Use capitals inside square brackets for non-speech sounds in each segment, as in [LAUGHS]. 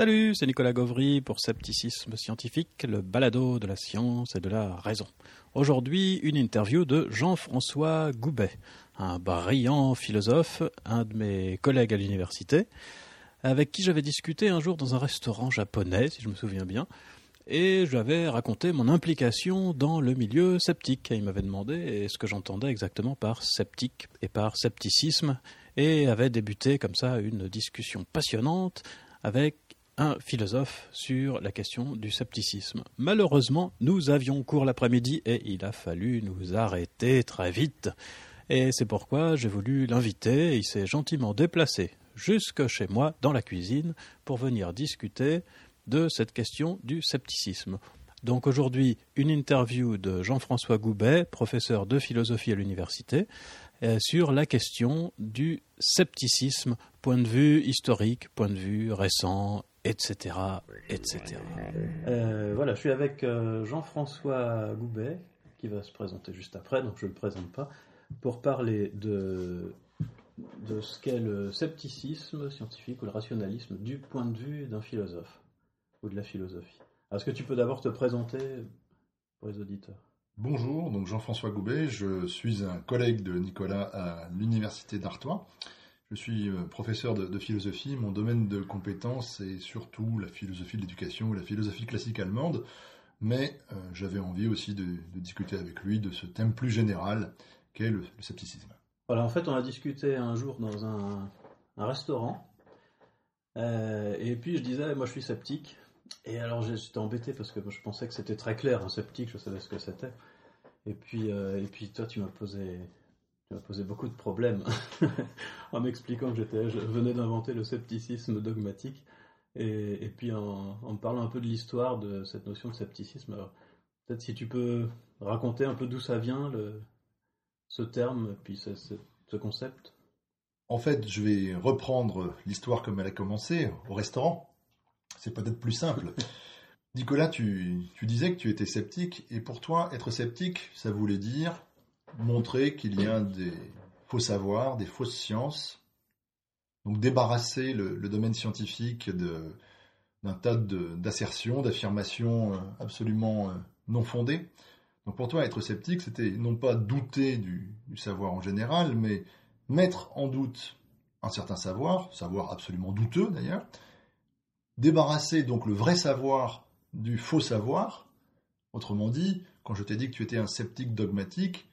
Salut, c'est Nicolas Gauvry pour Scepticisme Scientifique, le balado de la science et de la raison. Aujourd'hui, une interview de Jean-François Goubet, un brillant philosophe, un de mes collègues à l'université, avec qui j'avais discuté un jour dans un restaurant japonais, si je me souviens bien, et je lui avais raconté mon implication dans le milieu sceptique. il m'avait demandé ce que j'entendais exactement par sceptique et par scepticisme, et avait débuté comme ça une discussion passionnante avec un philosophe sur la question du scepticisme. Malheureusement, nous avions cours l'après-midi et il a fallu nous arrêter très vite. Et c'est pourquoi j'ai voulu l'inviter. Il s'est gentiment déplacé jusque chez moi dans la cuisine pour venir discuter de cette question du scepticisme. Donc aujourd'hui, une interview de Jean-François Goubet, professeur de philosophie à l'université, euh, sur la question du scepticisme, point de vue historique, point de vue récent, etc. etc. Euh, voilà, je suis avec euh, Jean-François Goubet, qui va se présenter juste après, donc je ne le présente pas, pour parler de, de ce qu'est le scepticisme scientifique ou le rationalisme du point de vue d'un philosophe ou de la philosophie. Est-ce que tu peux d'abord te présenter pour les auditeurs? Bonjour, donc Jean-François Goubet, je suis un collègue de Nicolas à l'Université d'Artois. Je suis euh, professeur de, philosophie. Mon domaine de compétence est surtout la philosophie de l'éducation ou la philosophie classique allemande. Mais euh, j'avais envie aussi de, discuter avec lui de ce thème plus général qu'est le, scepticisme. Voilà, en fait, on a discuté un jour dans un, restaurant. Euh, et puis je disais, moi je suis sceptique. Et alors j'étais embêté parce que je pensais que c'était très clair, sceptique, je savais ce que c'était. Et puis, et puis toi, tu m'as posé ça m'a posé beaucoup de problèmes [LAUGHS] en m'expliquant que j'étais, je venais d'inventer le scepticisme dogmatique. Et, puis en, me parlant un peu de l'histoire de cette notion de scepticisme. peut-être si tu peux raconter un peu d'où ça vient, le, ce terme, puis ce, ce, concept. En fait, je vais reprendre l'histoire comme elle a commencé, au restaurant. C'est peut-être plus simple. [LAUGHS] Nicolas, tu, tu disais que tu étais sceptique, et pour toi, être sceptique, ça voulait dire montrer qu'il y a des faux savoirs, des fausses sciences, donc débarrasser le, domaine scientifique d'un tas d'assertions, d'affirmations euh, absolument euh, non fondées. Donc pour toi, être sceptique, c'était non pas douter du, savoir en général, mais mettre en doute un certain savoir, savoir absolument douteux d'ailleurs, débarrasser donc le vrai savoir du faux savoir. Autrement dit, quand je t'ai dit que tu étais un sceptique dogmatique,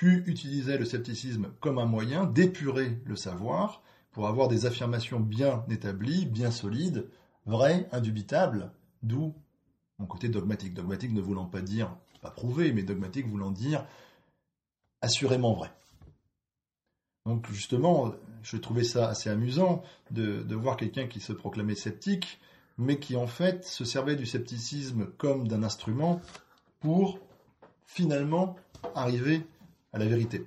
tu utilisais le scepticisme comme un moyen d'épurer le savoir pour avoir des affirmations bien établies, bien solides, vraies, indubitables, d'où mon côté dogmatique. Dogmatique ne voulant pas dire, pas prouvé, mais dogmatique voulant dire assurément vrai. Donc justement, je trouvais ça assez amusant de, de voir quelqu'un qui se proclamait sceptique, mais qui en fait se servait du scepticisme comme d'un instrument pour finalement arriver à la vérité.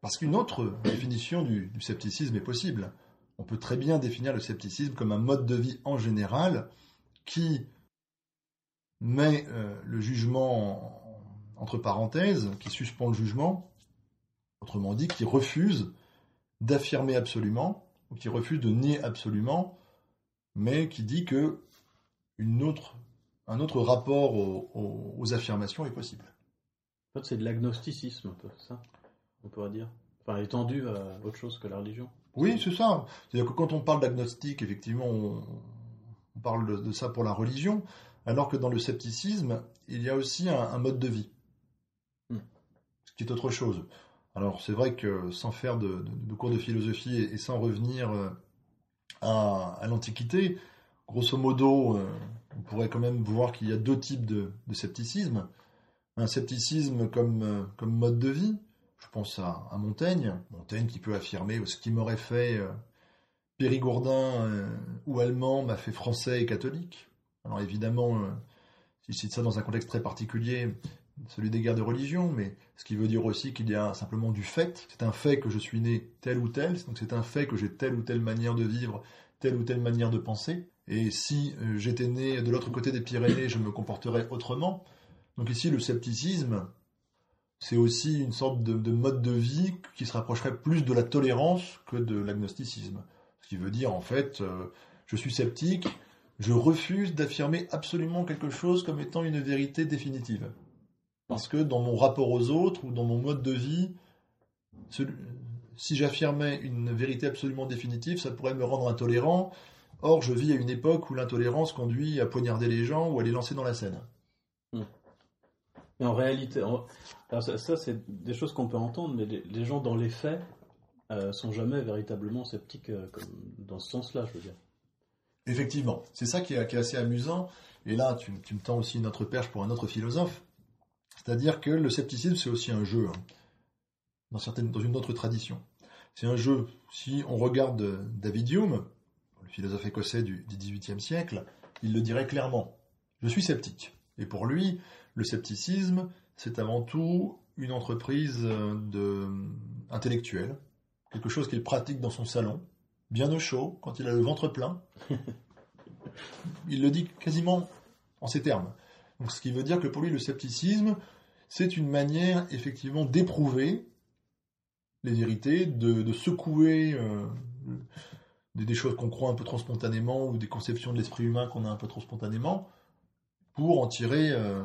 Parce qu'une autre définition du, scepticisme est possible. On peut très bien définir le scepticisme comme un mode de vie en général qui met euh, le jugement entre parenthèses, qui suspend le jugement, autrement dit, qui refuse d'affirmer absolument, ou qui refuse de nier absolument, mais qui dit que une autre, un autre rapport aux affirmations est possible c'est de l'agnosticisme, un peu, ça, on pourrait dire. Enfin, étendu à autre chose que la religion. Oui, c'est ça. C'est-à-dire que quand on parle d'agnostique, effectivement, on, parle de, ça pour la religion, alors que dans le scepticisme, il y a aussi un, mode de vie. Hmm. Ce qui est autre chose. Alors, c'est vrai que sans faire de, cours de philosophie et, sans revenir euh, à, l'Antiquité, grosso modo, euh, on pourrait quand même voir qu'il y a deux types de scepticisme un scepticisme comme, euh, comme mode de vie. Je pense à, Montaigne, Montaigne qui peut affirmer ce qui m'aurait fait euh, Périgourdin euh, ou allemand m'a fait français et catholique. Alors évidemment, je cite ça dans un contexte très particulier, celui des guerres de religion, mais ce qui veut dire aussi qu'il y a simplement du fait. C'est un fait que je suis né tel ou tel, donc c'est un fait que j'ai telle ou telle manière de vivre, telle ou telle manière de penser. Et si j'étais né de l'autre côté des Pyrénées, je me comporterais autrement. Donc ici, le scepticisme, c'est aussi une sorte de, mode de vie qui se rapprocherait plus de la tolérance que de l'agnosticisme. Ce qui veut dire, en fait, euh, je suis sceptique, je refuse d'affirmer absolument quelque chose comme étant une vérité définitive. Parce que dans mon rapport aux autres ou dans mon mode de vie, si j'affirmais une vérité absolument définitive, ça pourrait me rendre intolérant. Or, je vis à une époque où l'intolérance conduit à poignarder les gens ou à les lancer dans la Seine. Mais en réalité, ça, c'est des choses qu'on peut entendre, mais les, gens dans les faits euh, sont jamais véritablement sceptiques euh, dans ce sens-là, je veux dire. Effectivement, c'est ça qui est, assez amusant. Et là, tu, me tends aussi une autre perche pour un autre philosophe. C'est-à-dire que le scepticisme, c'est aussi un jeu, hein, dans, certaines, dans une autre tradition. C'est un jeu. Si on regarde David Hume, le philosophe écossais du, XVIIIe siècle, il le dirait clairement. Je suis sceptique. Et pour lui, le scepticisme, c'est avant tout une entreprise de, intellectuelle, quelque chose qu'il pratique dans son salon, bien au chaud, quand il a le ventre plein. [LAUGHS] il le dit quasiment en ces termes. Donc, ce qui veut dire que pour lui, le scepticisme, c'est une manière effectivement d'éprouver les vérités, de, secouer euh, des, choses qu'on croit un peu trop spontanément ou des conceptions de l'esprit humain qu'on a un peu trop spontanément pour en tirer euh,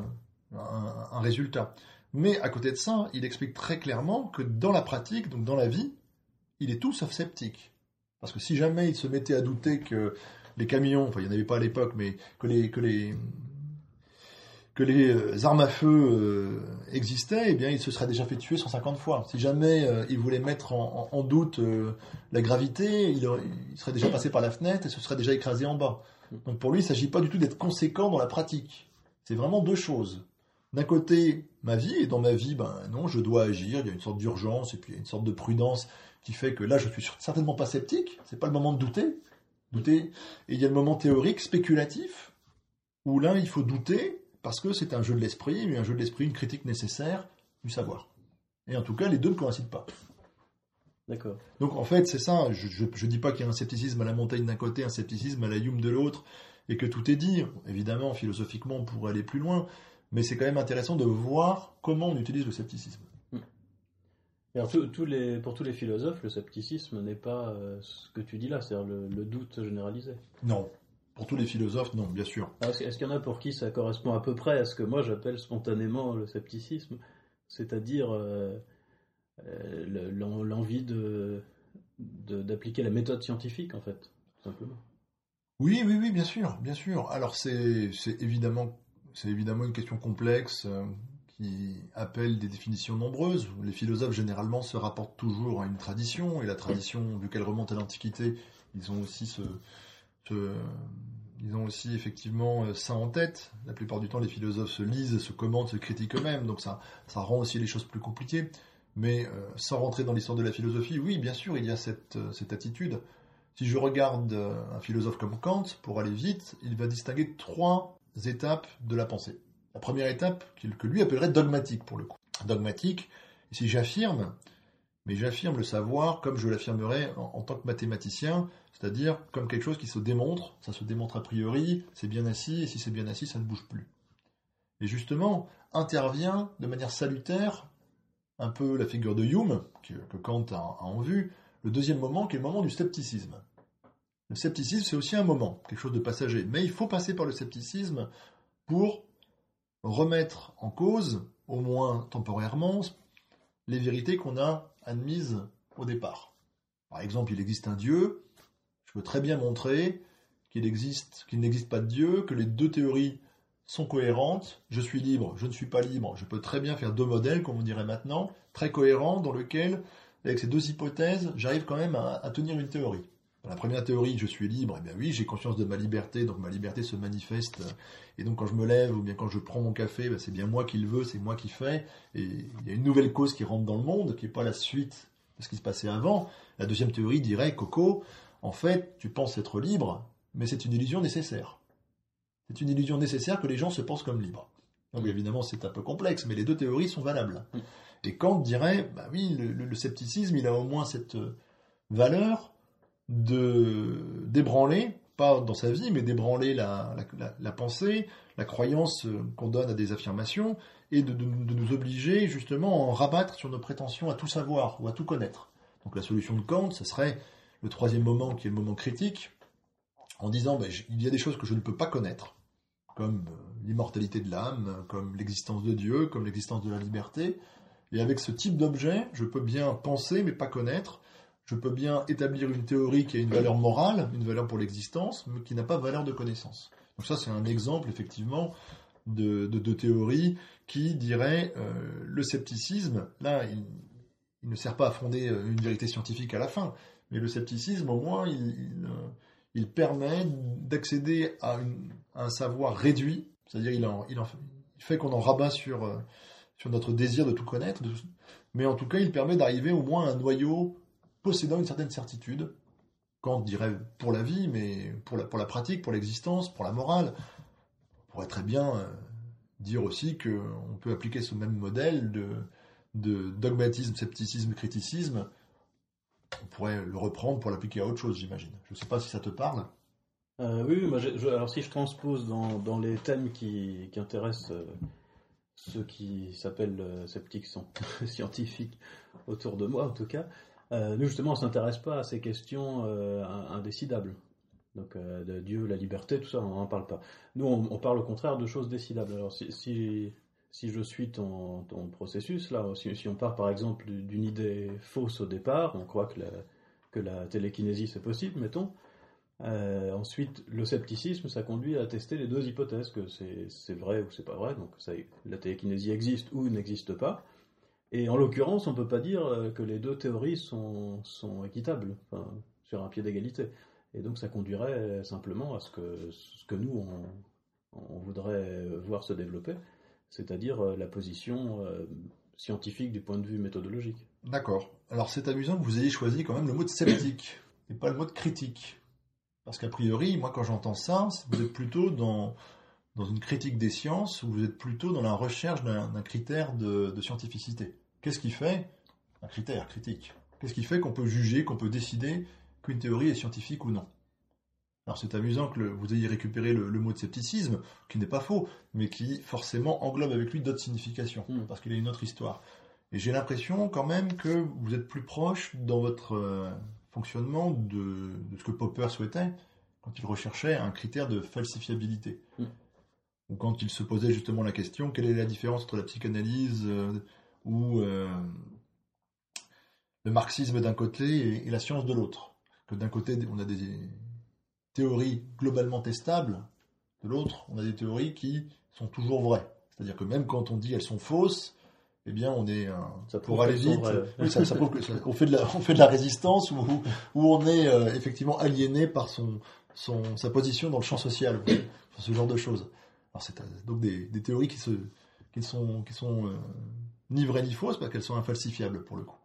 un, résultat. Mais à côté de ça, il explique très clairement que dans la pratique, donc dans la vie, il est tout sauf sceptique. Parce que si jamais il se mettait à douter que les camions, enfin il n'y en avait pas à l'époque, mais que les, que les, que les euh, armes à feu euh, existaient, eh bien il se serait déjà fait tuer 150 fois. Si jamais euh, il voulait mettre en, doute la gravité, il, il, serait déjà passé par la fenêtre et se serait déjà écrasé en bas. Donc pour lui, il ne s'agit pas du tout d'être conséquent dans la pratique. C'est vraiment deux choses. D'un côté, ma vie, et dans ma vie, ben non, je dois agir, il y a une sorte d'urgence et puis il y a une sorte de prudence qui fait que là, je suis certainement pas sceptique, c'est pas le moment de douter, douter. Et il y a le moment théorique, spéculatif, où là, il faut douter, parce que c'est un jeu de l'esprit, mais un jeu de l'esprit, une critique nécessaire du savoir. Et en tout cas, les deux ne coïncident pas. D'accord. Donc en fait, c'est ça, je ne dis pas qu'il y a un scepticisme à la montagne d'un côté, un scepticisme à la Hume de l'autre, et que tout est dit. Évidemment, philosophiquement, pourrait aller plus loin, mais c'est quand même intéressant de voir comment on utilise le scepticisme les, pour tous les philosophes, le scepticisme n'est pas euh, ce que tu dis là, c'est-à-dire le, doute généralisé. Non. Pour tous les philosophes, non, bien sûr. Est-ce qu'il y en a pour qui ça correspond à peu près à ce que moi j'appelle spontanément le scepticisme? C'est-à-dire euh, euh, l'envie de, d'appliquer la méthode scientifique, en fait, tout simplement. Oui, oui, oui, bien sûr, bien sûr. Alors c'est évidemment, c'est évidemment une question complexe qui appelle des définitions nombreuses. Les philosophes généralement se rapportent toujours à une tradition, et la tradition, vu qu'elle remonte à l'Antiquité, ils ont aussi ce, ils ont aussi effectivement euh, ça en tête. La plupart du temps, les philosophes se lisent, se commentent, se critiquent eux-mêmes, donc ça, rend aussi les choses plus compliquées. Mais euh, sans rentrer dans l'histoire de la philosophie, oui, bien sûr, il y a euh, cette attitude. Si je regarde un philosophe comme Kant, pour aller vite, il va distinguer trois étapes de la pensée. La première étape, que lui appellerait dogmatique pour le coup. Dogmatique, si j'affirme, mais j'affirme le savoir comme je l'affirmerais en, tant que mathématicien, c'est-à-dire comme quelque chose qui se démontre, ça se démontre a priori, c'est bien assis, et si c'est bien assis, ça ne bouge plus. Et justement, intervient de manière salutaire, un peu la figure de Hume, que, Kant a, a, en vue, le deuxième moment qui est le moment du scepticisme. Le scepticisme, c'est aussi un moment, quelque chose de passager, mais il faut passer par le scepticisme pour remettre en cause, au moins temporairement, les vérités qu'on a admises au départ. Par exemple, il existe un Dieu, je peux très bien montrer qu'il existe, qu'il n'existe pas de Dieu, que les deux théories sont cohérentes, je suis libre, je ne suis pas libre, je peux très bien faire deux modèles, comme on dirait maintenant, très cohérents, dans lesquels, avec ces deux hypothèses, j'arrive quand même à tenir une théorie. Dans la première théorie, je suis libre, et eh bien oui, j'ai conscience de ma liberté, donc ma liberté se manifeste. Et donc quand je me lève ou bien quand je prends mon café, ben, c'est bien moi qui le veux, c'est moi qui fais. Et il y a une nouvelle cause qui rentre dans le monde, qui n'est pas la suite de ce qui se passait avant. La deuxième théorie dirait, Coco, en fait, tu penses être libre, mais c'est une illusion nécessaire. C'est une illusion nécessaire que les gens se pensent comme libres. Donc évidemment, c'est un peu complexe, mais les deux théories sont valables. Et Kant dirait, bah oui, le scepticisme, il a au moins cette valeur de d'ébranler, pas dans sa vie, mais d'ébranler la, la, pensée, la croyance qu'on donne à des affirmations, et de, nous obliger justement à en rabattre sur nos prétentions à tout savoir ou à tout connaître. Donc la solution de Kant, ce serait le troisième moment qui est le moment critique, en disant ben, il y a des choses que je ne peux pas connaître, comme l'immortalité de l'âme, comme l'existence de Dieu, comme l'existence de la liberté. Et avec ce type d'objet, je peux bien penser mais pas connaître. Je peux bien établir une théorie qui a une valeur morale, une valeur pour l'existence, mais qui n'a pas valeur de connaissance. Donc ça, c'est un exemple, effectivement, de, de, théorie qui dirait euh, le scepticisme, là, il, ne sert pas à fonder euh, une vérité scientifique à la fin, mais le scepticisme, au moins, il, il, permet d'accéder à, un savoir réduit, c'est-à-dire il, il, fait qu'on en rabat sur, euh, sur notre désir de tout connaître, mais en tout cas, il permet d'arriver au moins à un noyau possédant une certaine certitude, Kant dirait pour la vie, mais pour la, pour la pratique, pour l'existence, pour la morale. On pourrait très bien euh, dire aussi qu'on peut appliquer ce même modèle de, de dogmatisme, scepticisme, criticisme. On pourrait le reprendre pour l'appliquer à autre chose, j'imagine. Je ne sais pas si ça te parle. Euh, oui, alors si je transpose dans, les thèmes qui, qui intéressent euh, ceux qui s'appellent sceptiques scientifiques autour de moi, en tout cas, euh, nous, justement, on ne s'intéresse pas à ces questions euh, indécidables. Donc, euh, de Dieu, la liberté, tout ça, on n'en parle pas. Nous, on, parle au contraire de choses décidables. Alors, si, si, je suis ton, processus, là, si, on part par exemple d'une idée fausse au départ, on croit que la, que la télékinésie c'est possible, mettons. ensuite, le scepticisme, ça conduit à tester les deux hypothèses, que c'est vrai ou c'est pas vrai. Donc, ça, la télékinésie existe ou n'existe pas. Et en l'occurrence, on ne peut pas dire euh, que les deux théories sont, équitables, sur un pied d'égalité. Et donc ça conduirait simplement à ce que, ce que nous, on, voudrait voir se développer, c'est-à-dire euh, la position euh, scientifique du point de vue méthodologique. D'accord. Alors c'est amusant que vous ayez choisi quand même le mot de sceptique, [COUGHS] et pas le mot de critique. Parce qu'a priori, moi quand j'entends ça, vous êtes plutôt dans, dans une critique des sciences, ou vous êtes plutôt dans la recherche d'un critère de scientificité. Qu'est-ce qui fait un critère critique? Qu'est-ce qui fait qu'on peut juger, qu'on peut décider qu'une théorie est scientifique ou non? Alors c'est amusant que vous ayez récupéré le, mot de scepticisme, qui n'est pas faux, mais qui forcément englobe avec lui d'autres significations, hmm. parce qu'il a une autre histoire. Et j'ai l'impression quand même que vous êtes plus proche dans votre euh, fonctionnement de, ce que Popper souhaitait quand il recherchait un critère de falsifiabilité. Hmm. Ou quand il se posait justement la question, quelle est la différence entre la psychanalyse euh, ou euh, le marxisme d'un côté et, la science de l'autre. Que d'un côté, on a des théories globalement testables, de l'autre, on a des théories qui sont toujours vraies. C'est-à-dire que même quand on dit elles sont fausses, eh bien, on est ça pour aller vite. ça, ça on fait de la, on fait de la résistance ou, on est euh, effectivement aliéné par son, son, sa position dans le champ social, ce genre de choses. Alors c'est donc des, des, théories qui se, qui sont, qui sont euh, ni vraies ni fausses, parce qu'elles sont infalsifiables pour le coup.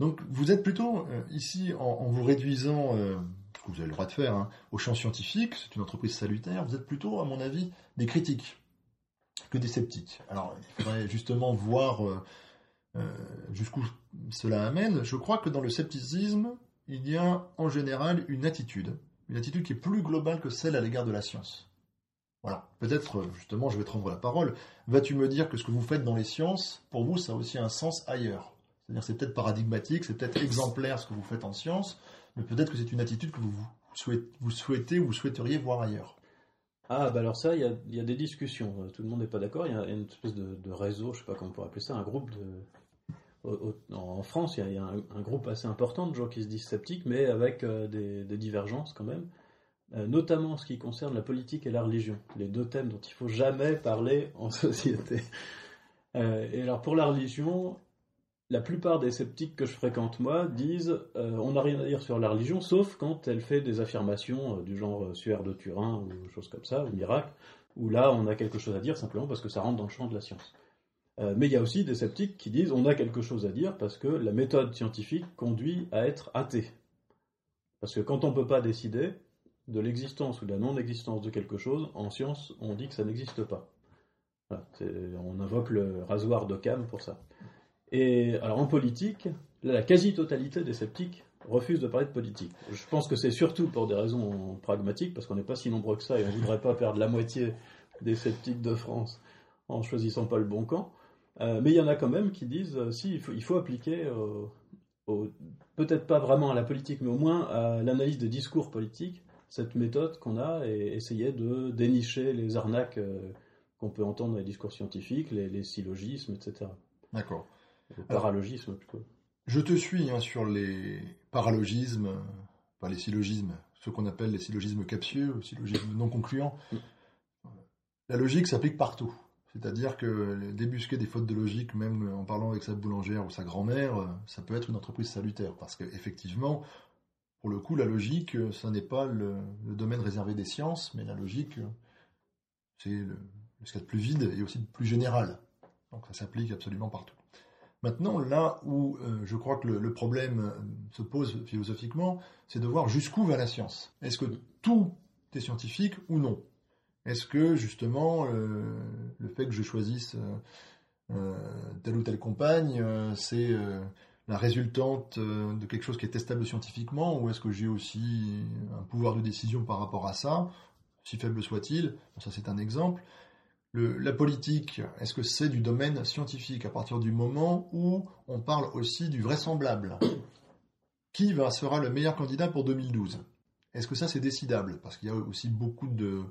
Donc vous êtes plutôt euh, ici, en, vous réduisant, euh, ce que vous avez le droit de faire, hein, au champ scientifique, c'est une entreprise salutaire, vous êtes plutôt, à mon avis, des critiques que des sceptiques. Alors il faudrait justement voir euh, jusqu'où cela amène. Je crois que dans le scepticisme, il y a en général une attitude, une attitude qui est plus globale que celle à l'égard de la science. Voilà, peut-être euh, justement, je vais te rendre la parole. Vas-tu me dire que ce que vous faites dans les sciences, pour vous, ça a aussi un sens ailleurs? C'est-à-dire, c'est peut-être paradigmatique, c'est peut-être exemplaire ce que vous faites en sciences, mais peut-être que c'est une attitude que vous, souhaitez, vous ou vous souhaiteriez voir ailleurs. Ah, bah alors ça, il y a, des discussions. Euh, tout le monde n'est pas d'accord. Il y a une espèce de, réseau, je sais pas comment on pourrait appeler ça, un groupe de. en France, il y a, un, groupe assez important de gens qui se disent sceptiques, mais avec euh, des divergences quand même. Euh, notamment en ce qui concerne la politique et la religion, les deux thèmes dont il faut jamais parler en [LAUGHS] société. Euh, et alors pour la religion, la plupart des sceptiques que je fréquente moi disent euh, on n'a rien à dire sur la religion sauf quand elle fait des affirmations du genre suaire de Turin ou choses comme ça, ou miracle, où là on a quelque chose à dire simplement parce que ça rentre dans le champ de la science. mais il y a aussi des sceptiques qui disent on a quelque chose à dire parce que la méthode scientifique conduit à être athée. Parce que quand on ne peut pas décider, de l'existence ou de la non-existence de quelque chose, en science, on dit que ça n'existe pas. on invoque le rasoir d'Occam pour ça. Et alors en politique, la quasi-totalité des sceptiques refusent de parler de politique. Je pense que c'est surtout pour des raisons pragmatiques, parce qu'on n'est pas si nombreux que ça et on ne voudrait pas perdre la moitié des sceptiques de France en choisissant pas le bon camp. Euh, mais il y en a quand même qui disent euh, si, il faut, appliquer, peut-être pas vraiment à la politique, mais au moins à l'analyse des discours politiques, cette méthode qu'on a et essayer de dénicher les arnaques qu'on peut entendre dans les discours scientifiques, les, syllogismes, etc. D'accord. Le paralogisme plutôt. Je te suis hein, sur les paralogismes, pas les syllogismes, ce qu'on appelle les syllogismes captieux, ou syllogismes non concluants. Mm. La logique s'applique partout. C'est-à-dire que débusquer des fautes de logique, même en parlant avec sa boulangère ou sa grand-mère, ça peut être une entreprise salutaire. Parce qu'effectivement, pour le coup, la logique, ça n'est pas le, domaine réservé des sciences, mais la logique, c'est le, ce de plus vide et aussi de plus général. Donc ça s'applique absolument partout. Maintenant, là où euh, je crois que le, problème euh, se pose philosophiquement, c'est de voir jusqu'où va la science. Est-ce que tout est scientifique ou non? Est-ce que justement euh, le fait que je choisisse telle ou telle compagne, c'est la résultante de quelque chose qui est testable scientifiquement, ou est-ce que j'ai aussi un pouvoir de décision par rapport à ça, si faible soit-il? Ça c'est un exemple. La politique, est-ce que c'est du domaine scientifique à partir du moment où on parle aussi du vraisemblable? Qui sera le meilleur candidat pour 2012 Est-ce que ça c'est décidable? Parce qu'il y a aussi beaucoup de,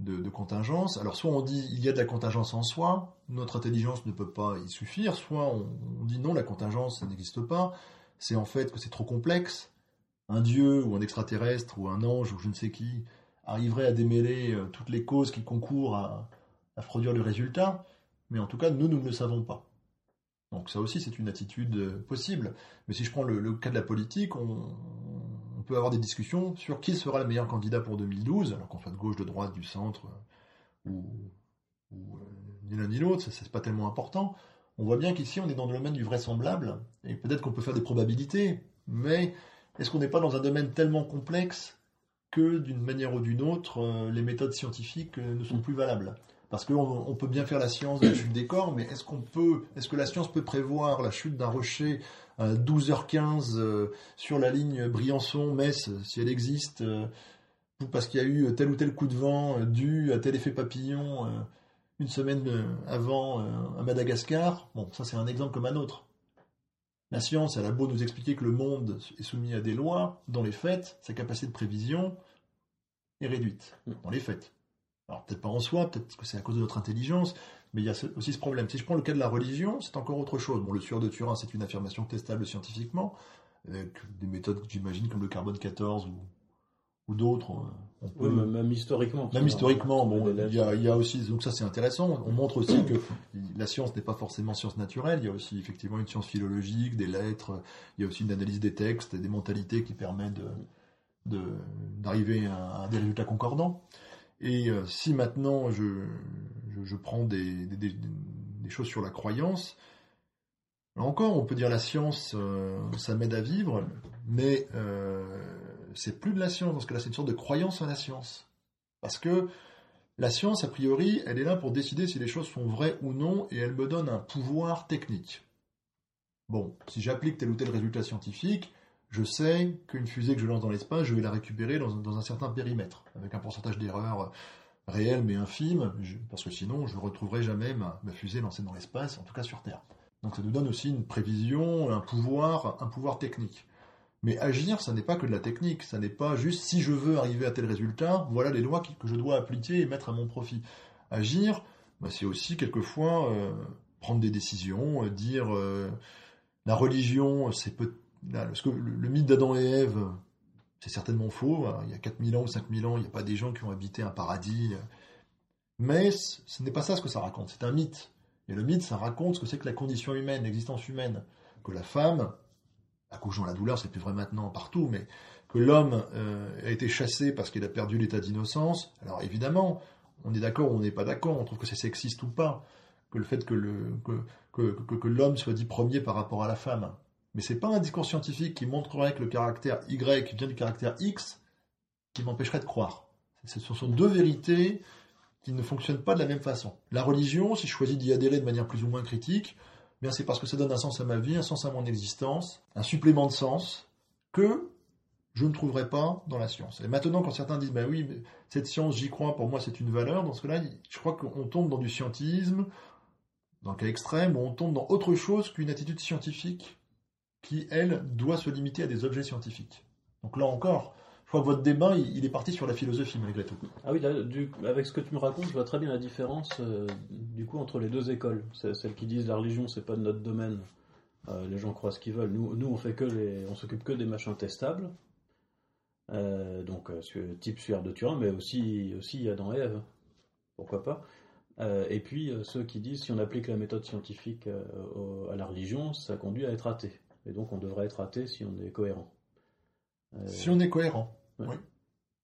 de, contingences. Alors soit on dit il y a de la contingence en soi, notre intelligence ne peut pas y suffire, soit on, dit non, la contingence ça n'existe pas, c'est en fait que c'est trop complexe. Un dieu ou un extraterrestre ou un ange ou je ne sais qui arriverait à démêler euh, toutes les causes qui concourent à, produire le résultat, mais en tout cas, nous, nous ne le savons pas. Donc ça aussi, c'est une attitude euh, possible. Mais si je prends le, cas de la politique, on, peut avoir des discussions sur qui sera le meilleur candidat pour 2012, alors qu'on soit de gauche, de droite, du centre, euh, ou, euh, ni l'un ni l'autre, c'est pas tellement important. On voit bien qu'ici, on est dans le domaine du vraisemblable, et peut-être qu'on peut faire des probabilités, mais est-ce qu'on n'est pas dans un domaine tellement complexe que d'une manière ou d'une autre, les méthodes scientifiques ne sont plus valables? Parce qu'on peut bien faire la science de la chute des corps, mais est-ce qu'on peut, est-ce que la science peut prévoir la chute d'un rocher à 12h15 euh, sur la ligne Briançon-Metz, si elle existe, euh, parce qu'il y a eu tel ou tel coup de vent euh, dû à tel effet papillon une semaine avant à Madagascar? Bon, ça c'est un exemple comme un autre. La science, elle a beau nous expliquer que le monde est soumis à des lois, dans les faits, sa capacité de prévision est réduite, dans les faits. Alors peut-être pas en soi, peut-être que c'est à cause de notre intelligence, mais il y a aussi ce problème. Si je prends le cas de la religion, c'est encore autre chose. Bon, le sueur de Turin, c'est une affirmation testable scientifiquement, avec des méthodes que j'imagine comme le carbone 14 ou, ou d'autres. Euh, oui, même historiquement. Même historiquement, bon, il y, a, il y, a, aussi, donc ça c'est intéressant. On montre aussi que la science n'est pas forcément science naturelle. Il y a aussi effectivement une science philologique, des lettres. Il y a aussi une analyse des textes, et des mentalités qui permettent de d'arriver à, à, des résultats concordants. Et euh, si maintenant je, je, prends des, des, choses sur la croyance, là encore, on peut dire la science, euh, ça m'aide à vivre, mais euh, c'est plus de la science, parce que là c'est une sorte de croyance en la science. Parce que la science, a priori, elle est là pour décider si les choses sont vraies ou non, et elle me donne un pouvoir technique. Bon, si j'applique tel ou tel résultat scientifique, je sais qu'une fusée que je lance dans l'espace, je vais la récupérer dans, un certain périmètre, avec un pourcentage d'erreur réel mais infime, parce que sinon je ne retrouverai jamais ma, fusée lancée dans l'espace, en tout cas sur Terre. Donc ça nous donne aussi une prévision, un pouvoir, un pouvoir technique. Mais agir, ça n'est pas que de la technique, ça n'est pas juste si je veux arriver à tel résultat, voilà les lois que je dois appliquer et mettre à mon profit. Agir, bah, c'est aussi quelquefois euh, prendre des décisions, euh, dire euh, la religion, c'est peut le, mythe d'Adam et Ève, c'est certainement faux. Il y a 4000 ans ou 5000 ans, il n'y a pas des gens qui ont habité un paradis. Mais ce n'est pas ça ce que ça raconte, c'est un mythe. Et le mythe, ça raconte ce que c'est que la condition humaine, l'existence humaine. Que la femme, accouchant la douleur, c'est plus vrai maintenant partout, mais que l'homme euh, a été chassé parce qu'il a perdu l'état d'innocence. Alors évidemment, on est d'accord ou on n'est pas d'accord, on trouve que c'est sexiste ou pas, que le fait que l'homme soit dit premier par rapport à la femme. Mais c'est pas un discours scientifique qui montrerait que le caractère Y vient du caractère X qui m'empêcherait de croire. Ce sont deux vérités qui ne fonctionnent pas de la même façon. La religion, si je choisis d'y adhérer de manière plus ou moins critique, eh bien c'est parce que ça donne un sens à ma vie, un sens à mon existence, un supplément de sens que je ne trouverai pas dans la science. Et maintenant, quand certains disent, ben oui, cette science, j'y crois, pour moi c'est une valeur, dans ce cas-là, je crois qu'on tombe dans du scientisme, dans le cas extrême, où on tombe dans autre chose qu'une attitude scientifique qui, elle, doit se limiter à des objets scientifiques. Donc là encore, crois que votre débat, il, est parti sur la philosophie malgré tout. Ah oui, avec ce que tu me racontes, je vois très bien la différence euh, du coup entre les deux écoles. Celles qui disent la religion, c'est pas de notre domaine. Euh, les gens croient ce qu'ils veulent. Nous, nous, on fait que les, on s'occupe que des machins testables. Euh, donc type suaire de Turin, mais aussi aussi Adam et Ève. Pourquoi pas Et puis ceux qui disent si on applique la méthode scientifique à la religion, ça conduit à être athée. Et donc on devrait être athée si on est cohérent. Si on est cohérent. Oui.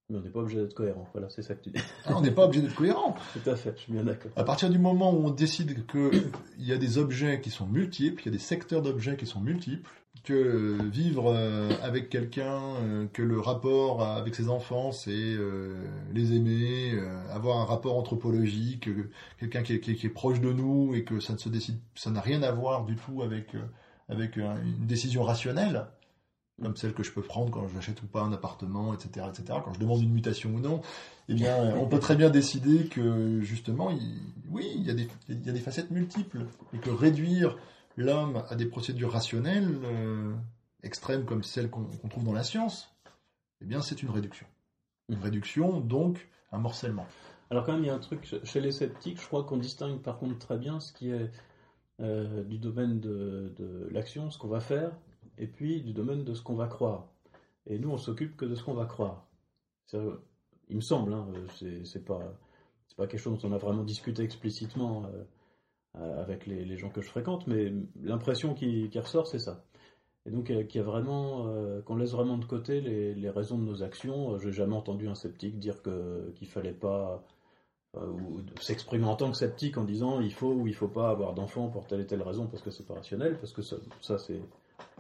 Mais on n'est pas obligé d'être cohérent. Voilà, c'est ça que tu dis. Ah, on n'est pas obligé d'être cohérent. [LAUGHS] Tout à fait, je suis bien d'accord. À partir du moment où on décide qu'il y a des objets qui sont multiples, il y a des secteurs d'objets qui sont multiples, que vivre euh, avec quelqu'un, euh, que le rapport avec ses enfants, c'est euh, les aimer, avoir un rapport anthropologique, quelqu'un qui, qui, est proche de nous et que ça ne se décide, ça n'a rien à voir du tout avec avec une décision rationnelle comme celle que je peux prendre quand j'achète ou pas un appartement, etc., etc., quand je demande une mutation ou non, eh bien, on peut très bien décider que, justement, oui, il y, a des, il y, a des, facettes multiples, et que réduire l'homme à des procédures rationnelles, euh, extrêmes comme celles qu'on trouve dans la science, eh bien, c'est une réduction. Une réduction, donc, un morcellement. Alors quand même, il y a un truc, chez les sceptiques, je crois qu'on distingue par contre très bien ce qui est euh, du domaine de, l'action, ce qu'on va faire, et puis du domaine de ce qu'on va croire. Et nous, on s'occupe que de ce qu'on va croire. il me semble, hein, c'est pas, pas quelque chose dont on a vraiment discuté explicitement euh, avec les, gens que je fréquente, mais l'impression qui, ressort, c'est ça. Et donc, euh, qu'il y a vraiment, euh, qu'on laisse vraiment de côté les, raisons de nos actions. Je n'ai jamais entendu un sceptique dire qu'il fallait pas ou s'exprimer en tant que sceptique en disant il faut ou il faut pas avoir d'enfants pour telle et telle raison parce que c'est pas rationnel, parce que ça, ça c'est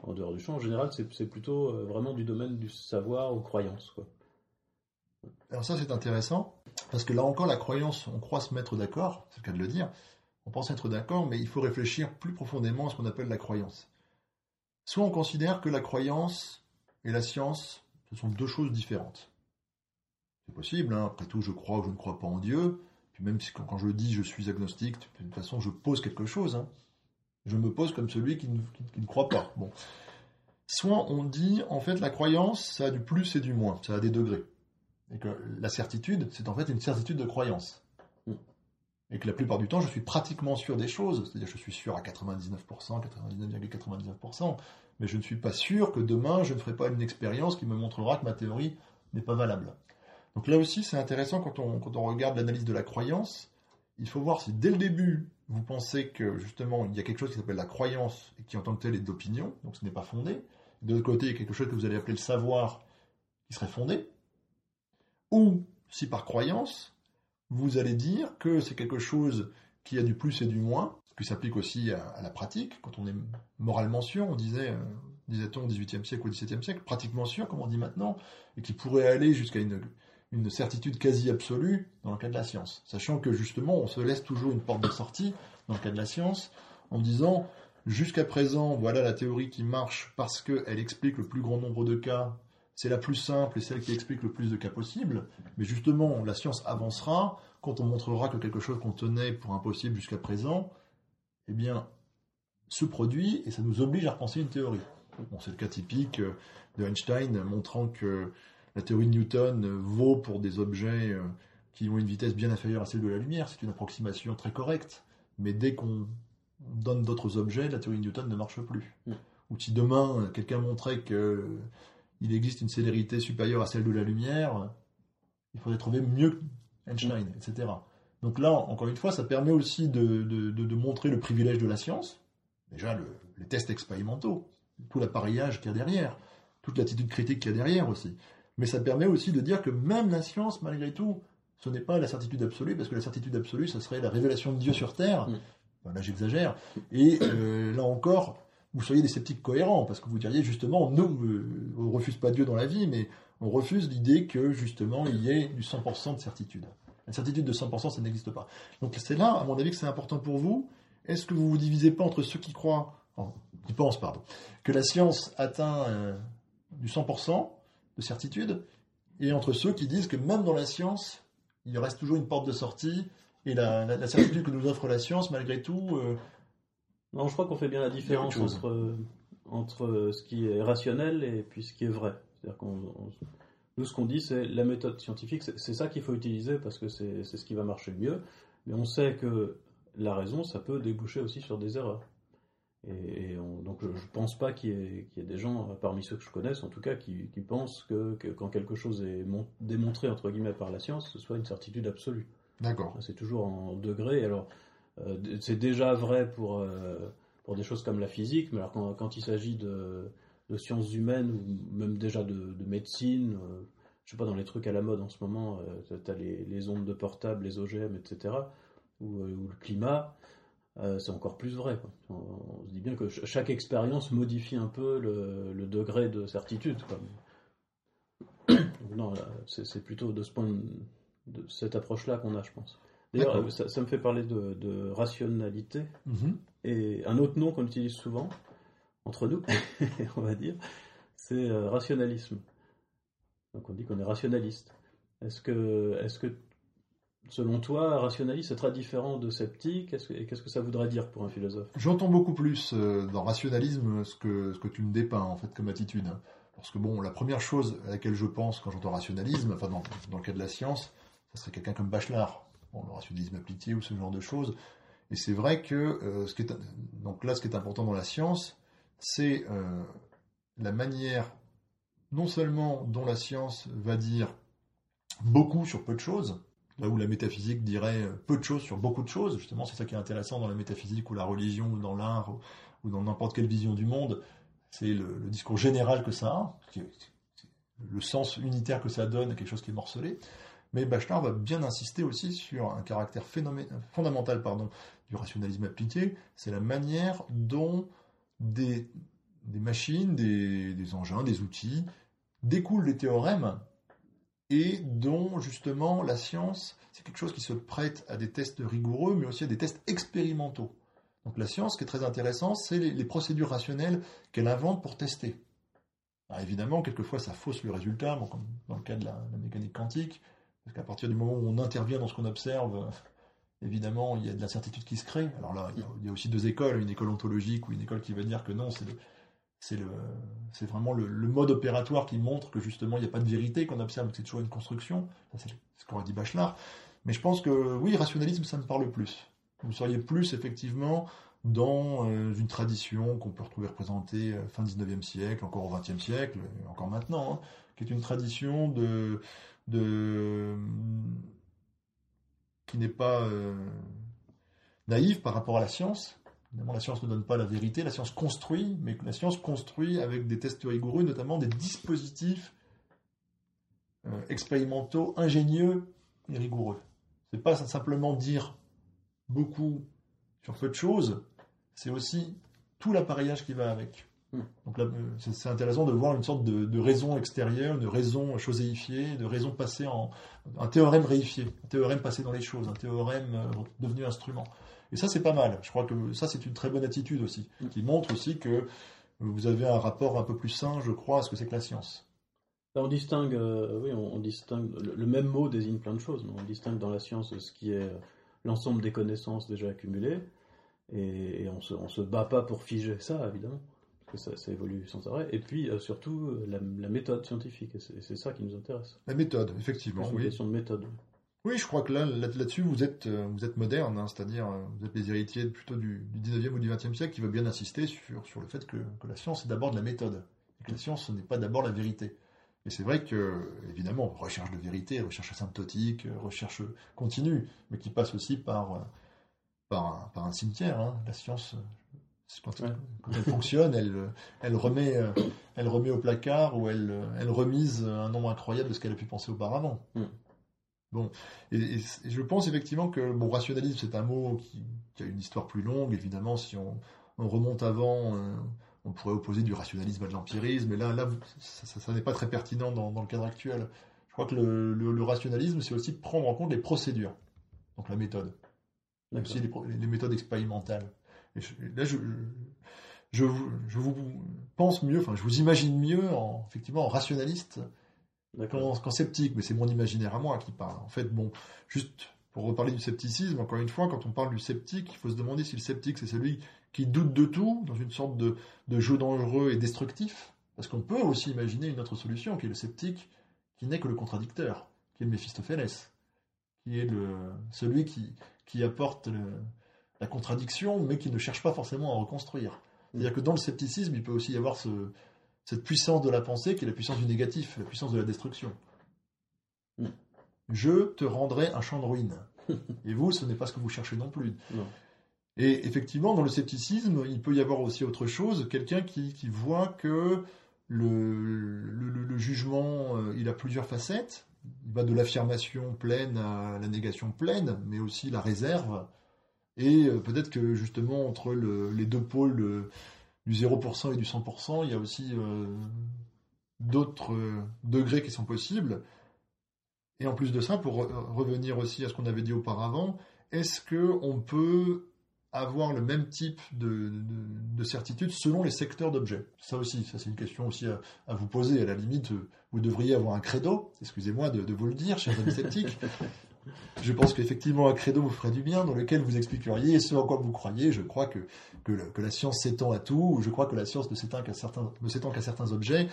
en dehors du champ. En général, c'est plutôt euh, vraiment du domaine du savoir ou croyance. Quoi. Alors ça, c'est intéressant, parce que là encore, la croyance, on croit se mettre d'accord, c'est le cas de le dire, on pense être d'accord, mais il faut réfléchir plus profondément à ce qu'on appelle la croyance. Soit on considère que la croyance et la science, ce sont deux choses différentes. C'est possible, hein. après tout, je crois ou je ne crois pas en Dieu, puis même quand je dis je suis agnostique, de toute façon, je pose quelque chose. Hein je me pose comme celui qui ne, croit pas. Bon. Soit on dit, en fait, la croyance, ça a du plus et du moins, ça a des degrés. Et que la certitude, c'est en fait une certitude de croyance. Et que la plupart du temps, je suis pratiquement sûr des choses, c'est-à-dire je suis sûr à 99%, 99,99%, mais je ne suis pas sûr que demain, je ne ferai pas une expérience qui me montrera que ma théorie n'est pas valable. Donc là aussi, c'est intéressant quand on, quand on regarde l'analyse de la croyance, il faut voir si dès le début, vous pensez que justement il y a quelque chose qui s'appelle la croyance et qui en tant que tel est d'opinion, donc ce n'est pas fondé. De l'autre côté, il y a quelque chose que vous allez appeler le savoir qui serait fondé. Ou si par croyance, vous allez dire que c'est quelque chose qui a du plus et du moins, ce qui s'applique aussi à, la pratique. Quand on est moralement sûr, on disait, euh, disait-on au XVIIIe siècle ou au XVIIe siècle, pratiquement sûr, comme on dit maintenant, et qui pourrait aller jusqu'à une une certitude quasi absolue dans le cas de la science. Sachant que justement, on se laisse toujours une porte de sortie dans le cas de la science en disant jusqu'à présent, voilà la théorie qui marche parce qu'elle explique le plus grand nombre de cas, c'est la plus simple et celle qui explique le plus de cas possibles. Mais justement, la science avancera quand on montrera que quelque chose qu'on tenait pour impossible jusqu'à présent, eh bien, se produit et ça nous oblige à repenser une théorie. C'est le cas typique de Einstein montrant que la théorie de Newton vaut pour des objets euh, qui ont une vitesse bien inférieure à celle de la lumière. C'est une approximation très correcte. Mais dès qu'on donne d'autres objets, la théorie de Newton ne marche plus. Mm. Ou si demain, quelqu'un montrait qu'il existe une célérité supérieure à celle de la lumière, il faudrait trouver mieux Einstein, etc. Donc là, encore une fois, ça permet aussi de, montrer le privilège de la science. Déjà, les tests expérimentaux, tout l'appareillage qu'il y a derrière, toute l'attitude critique qu'il y a derrière aussi. Mais ça permet aussi de dire que même la science, malgré tout, ce n'est pas la certitude absolue, parce que la certitude absolue, ce serait la révélation de Dieu sur Terre. Mm. là, j'exagère. Et euh, là encore, vous soyez des sceptiques cohérents, parce que vous diriez justement, nous, euh, on ne refuse pas Dieu dans la vie, mais on refuse l'idée que justement, il y ait du 100% de certitude. La certitude de 100%, ça n'existe pas. Donc c'est là, à mon avis, que c'est important pour vous. Est-ce que vous vous divisez pas entre ceux qui croient, qui pensent, pardon, que la science atteint euh, du 100%, de certitude, et entre ceux qui disent que même dans la science, il reste toujours une porte de sortie, et la, certitude que nous offre la science, malgré tout... Euh, non, je crois qu'on fait bien la différence entre, entre ce qui est rationnel et puis ce qui est vrai. C'est-à-dire qu'on Nous, ce qu'on dit, c'est la méthode scientifique, c'est ça qu'il faut utiliser parce que c'est ce qui va marcher le mieux. Mais on sait que la raison, ça peut déboucher aussi sur des erreurs. Et, donc je ne pense pas qu'il y, ait des gens, parmi ceux que je connaisse en tout cas, qui, pensent que, quand quelque chose est démontré entre guillemets par la science, ce soit une certitude absolue. D'accord. C'est toujours en degrés. Alors euh, c'est déjà vrai pour, euh, pour des choses comme la physique, mais alors quand, il s'agit de, sciences humaines ou même déjà de, médecine, euh, je sais pas, dans les trucs à la mode en ce moment, tu as les, ondes de portable, les OGM, etc., ou, ou le climat. Euh, c'est encore plus vrai. On, se dit bien que chaque expérience modifie un peu le, degré de certitude. non, c'est plutôt de ce point de, cette approche-là qu'on a, je pense. D'ailleurs, ça, me fait parler de, rationalité. Mm-hmm. Et un autre nom qu'on utilise souvent, entre nous, [LAUGHS] on va dire, c'est euh, rationalisme. Donc on dit qu'on est rationaliste. Est-ce que, est-ce que Selon toi, rationaliste, c'est très différent de sceptique? Qu'est-ce que ça voudrait dire pour un philosophe? J'entends beaucoup plus euh, dans rationalisme ce que, tu me dépeins en fait comme attitude. Parce que bon, la première chose à laquelle je pense quand j'entends rationalisme, enfin dans, le cas de la science, ça serait quelqu'un comme Bachelard. Le rationalisme appliqué ou ce genre de choses. Et c'est vrai que euh, ce qui est, donc là, ce qui est important dans la science, c'est euh, la manière, non seulement dont la science va dire beaucoup sur peu de choses, Là où la métaphysique dirait euh, peu de choses sur beaucoup de choses, justement, c'est ça qui est intéressant dans la métaphysique ou la religion ou dans l'art ou dans n'importe quelle vision du monde, c'est le, discours général que ça a, le sens unitaire que ça donne, quelque chose qui est morcelé. Mais Bachelard va bien insister aussi sur un caractère fondamental pardon, du rationalisme appliqué, c'est la manière dont des, machines, des, des engins, des outils découlent des théorèmes et dont justement la science, c'est quelque chose qui se prête à des tests rigoureux, mais aussi à des tests expérimentaux. Donc la science, ce qui est très intéressant, c'est les, procédures rationnelles qu'elle invente pour tester. Évidemment, quelquefois, ça fausse le résultat, comme dans le cas de la, mécanique quantique, parce qu'à partir du moment où on intervient dans ce qu'on observe, évidemment, il y a de l'incertitude qui se crée. Alors là, il y, a, aussi deux écoles, une école ontologique ou une école qui va dire que non, c'est c'est le, c'est vraiment le, mode opératoire qui montre que justement il n'y a pas de vérité qu'on observe, c'est toujours une construction. C'est ce qu'aurait dit Bachelard. Mais je pense que oui, rationalisme, ça me parle plus. Vous seriez plus effectivement dans euh, une tradition qu'on peut retrouver représentée euh, fin 19e siècle, encore au 20e siècle, encore maintenant, hein, qui est une tradition de, de qui n'est pas euh, naïve par rapport à la science, Évidemment, la science ne donne pas la vérité, la science construit, mais la science construit avec des tests rigoureux, notamment des dispositifs euh, expérimentaux, ingénieux et rigoureux. C'est pas simplement dire beaucoup sur peu de choses, c'est aussi tout l'appareillage qui va avec. Hmm. Donc euh, c'est intéressant de voir une sorte de, raison extérieure, de raison choséifiée, de raison passée en un théorème réifié, un théorème passé dans les choses, un théorème euh, devenu instrument. Et ça, c'est pas mal. Je crois que ça, c'est une très bonne attitude aussi, mm. qui montre aussi que vous avez un rapport un peu plus sain, je crois, à ce que c'est que la science. on distingue, euh, oui, on, distingue. Le, même mot désigne plein de choses, mais on distingue dans la science ce qui est euh, l'ensemble des connaissances déjà accumulées, et, on se, se bat pas pour figer ça, évidemment, parce que ça, évolue sans arrêt. Et puis euh, surtout la, méthode scientifique, c'est ça qui nous intéresse. La méthode, effectivement. C'est une question de méthode. Oui, je crois que là, là-dessus, vous êtes, euh, vous êtes moderne, hein, c'est-à-dire euh, vous êtes les héritiers plutôt du, du 19e ou du 20e siècle qui veut bien insister sur, sur le fait que, que la science est d'abord de la méthode, et que la science ce n'est pas d'abord la vérité. Et c'est vrai que, évidemment, recherche de vérité, recherche asymptotique, recherche continue, mais qui passe aussi par, par, un, par un cimetière. Hein. La science, quand, elle fonctionne, elle, elle, remet, elle remet au placard ou elle, elle remise un nombre incroyable de ce qu'elle a pu penser auparavant. Mm. Bon, et, je pense effectivement que bon, rationalisme, c'est un mot qui, a une histoire plus longue. Évidemment, si on, remonte avant, euh, on pourrait opposer du rationalisme à de l'empirisme, mais là, là ça, n'est pas très pertinent dans, le cadre actuel. Je crois que le, rationalisme, c'est aussi prendre en compte les procédures, donc la méthode, aussi les, méthodes expérimentales. Et là, je, je, vous pense mieux, enfin, je vous imagine mieux, en, effectivement, en rationaliste qu'en sceptique, mais c'est mon imaginaire à moi qui parle. En fait, bon, juste pour reparler du scepticisme, encore une fois, quand on parle du sceptique, il faut se demander si le sceptique, c'est celui qui doute de tout, dans une sorte de, jeu dangereux et destructif, parce qu'on peut aussi imaginer une autre solution, qui est le sceptique, qui n'est que le contradicteur, qui est le Méphistophélès, qui est le, celui qui, qui apporte la contradiction, mais qui ne cherche pas forcément à reconstruire. C'est-à-dire que dans le scepticisme, il peut aussi y avoir ce, cette puissance de la pensée qui est la puissance du négatif, la puissance de la destruction. Mm. Je te rendrai un champ de ruines. Et vous, ce n'est pas ce que vous cherchez non plus. Non. Et effectivement, dans le scepticisme, il peut y avoir aussi autre chose, quelqu'un qui, qui voit que le, le, le jugement, euh, il a plusieurs facettes. Il va de l'affirmation pleine à la négation pleine, mais aussi la réserve. Et euh, peut-être que justement, entre le, les deux pôles euh, du 0% et du 100%, il y a aussi euh, d'autres euh, degrés qui sont possibles. Et en plus de ça, pour re- revenir aussi à ce qu'on avait dit auparavant, est-ce qu'on peut avoir le même type de, de- de certitude selon les secteurs d'objets? Ça aussi, ça c'est une question aussi à, à vous poser. À la limite, vous devriez avoir un credo, excusez-moi de, de vous le dire, chers [LAUGHS] amis sceptiques. Je pense qu'effectivement, un credo vous ferait du bien, dans lequel vous expliqueriez ce en quoi vous croyez. Je crois que, que, la, que la science s'étend à tout, ou je crois que la science ne s'étend qu'à certains, ne qu'à certains objets,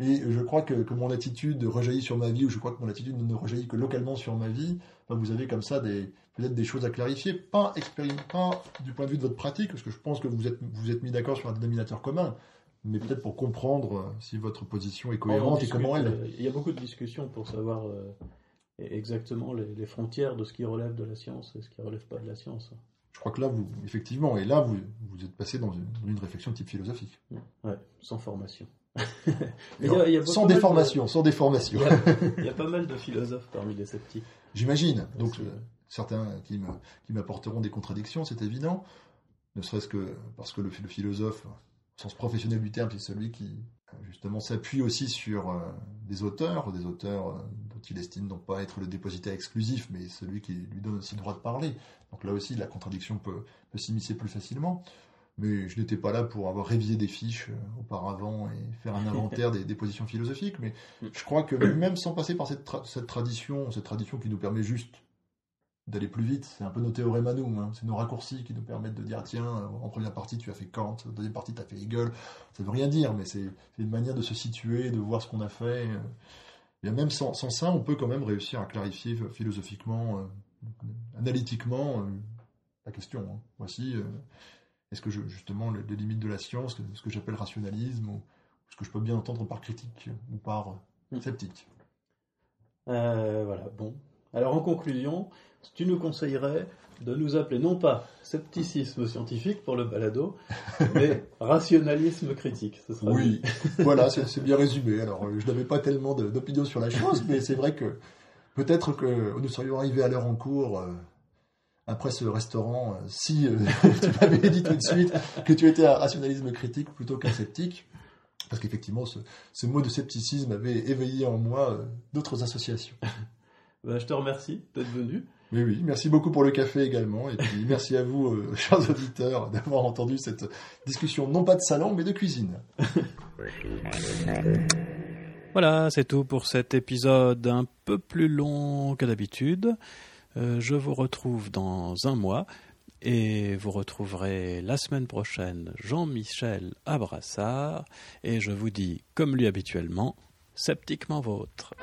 et je crois que, que mon attitude rejaillit sur ma vie, ou je crois que mon attitude ne rejaillit que localement sur ma vie. Enfin, vous avez comme ça des, peut-être des choses à clarifier, pas, pas du point de vue de votre pratique, parce que je pense que vous êtes, vous êtes mis d'accord sur un dénominateur commun, mais peut-être pour comprendre si votre position est cohérente et comment elle est. euh, Il y a beaucoup de discussions pour savoir euh, exactement les, les frontières de ce qui relève de la science et ce qui relève pas de la science. Je crois que là, vous, effectivement, et là, vous, vous êtes passé dans une, réflexion de type philosophique. Ouais, sans formation. Et [LAUGHS] Il y a- il y a sans de- déformation, sans déformation. Il y, a, [LAUGHS] il y a pas mal de philosophes parmi les sceptiques. J'imagine. Donc, euh, certains qui me- qui m'apporteront des contradictions, c'est évident. Ne serait-ce que parce que le, le philosophe, au sens professionnel du terme, c'est celui qui, justement, s'appuie aussi sur euh, des auteurs, des auteurs euh, dont il estime non pas être le dépositaire exclusif, mais celui qui lui donne aussi le droit de parler. Donc là aussi, la contradiction peut, s'immiscer plus facilement. Mais je n'étais pas là pour avoir révisé des fiches euh, auparavant et faire un inventaire des, des positions philosophiques, mais je crois que même sans passer par cette, tra- cette tradition, cette tradition qui nous permet juste d'aller plus vite, c'est un peu nos théorèmes à nous, hein. c'est nos raccourcis qui nous permettent de dire tiens, euh, en première partie tu as fait Kant, en deuxième partie tu as fait Hegel, ça veut rien dire, mais c'est c'est une manière de se situer, de voir ce qu'on a fait. Et même sans, sans ça, on peut quand même réussir à clarifier euh, philosophiquement, euh, analytiquement euh, la question. hein. Voici, euh, est-ce que je, justement les, les limites de la science, ce que j'appelle rationalisme, ou ce que je peux bien entendre par critique ou par euh, Mm. sceptique. Voilà, bon. Alors en conclusion, tu nous conseillerais de nous appeler non pas scepticisme scientifique pour le balado, [LAUGHS] mais rationalisme critique. Ce sera Oui, [LAUGHS] voilà, c'est bien résumé. Alors, euh, je n'avais pas tellement d'opinion sur la chose, mais c'est vrai que peut-être que nous serions arrivés à l'heure en cours euh, après ce restaurant euh, si euh, [LAUGHS] tu m'avais dit tout de suite que tu étais un rationalisme critique plutôt qu'un sceptique. Parce qu'effectivement, ce, ce mot de scepticisme avait éveillé en moi d'autres associations. Ben, je te remercie d'être venu. Mais oui, merci beaucoup pour le café également. Et puis merci à vous, euh, [LAUGHS] chers auditeurs, d'avoir entendu cette discussion, non pas de salon, mais de cuisine. Voilà, c'est tout pour cet épisode un peu plus long que d'habitude. Euh, je vous retrouve dans un mois et vous retrouverez la semaine prochaine Jean-Michel Abrassard et je vous dis, comme lui habituellement, sceptiquement vôtre.